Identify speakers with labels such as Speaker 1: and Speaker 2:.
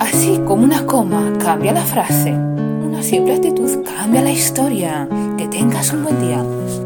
Speaker 1: Así como una coma cambia la frase, una simple actitud cambia la historia. Que tengas un buen día.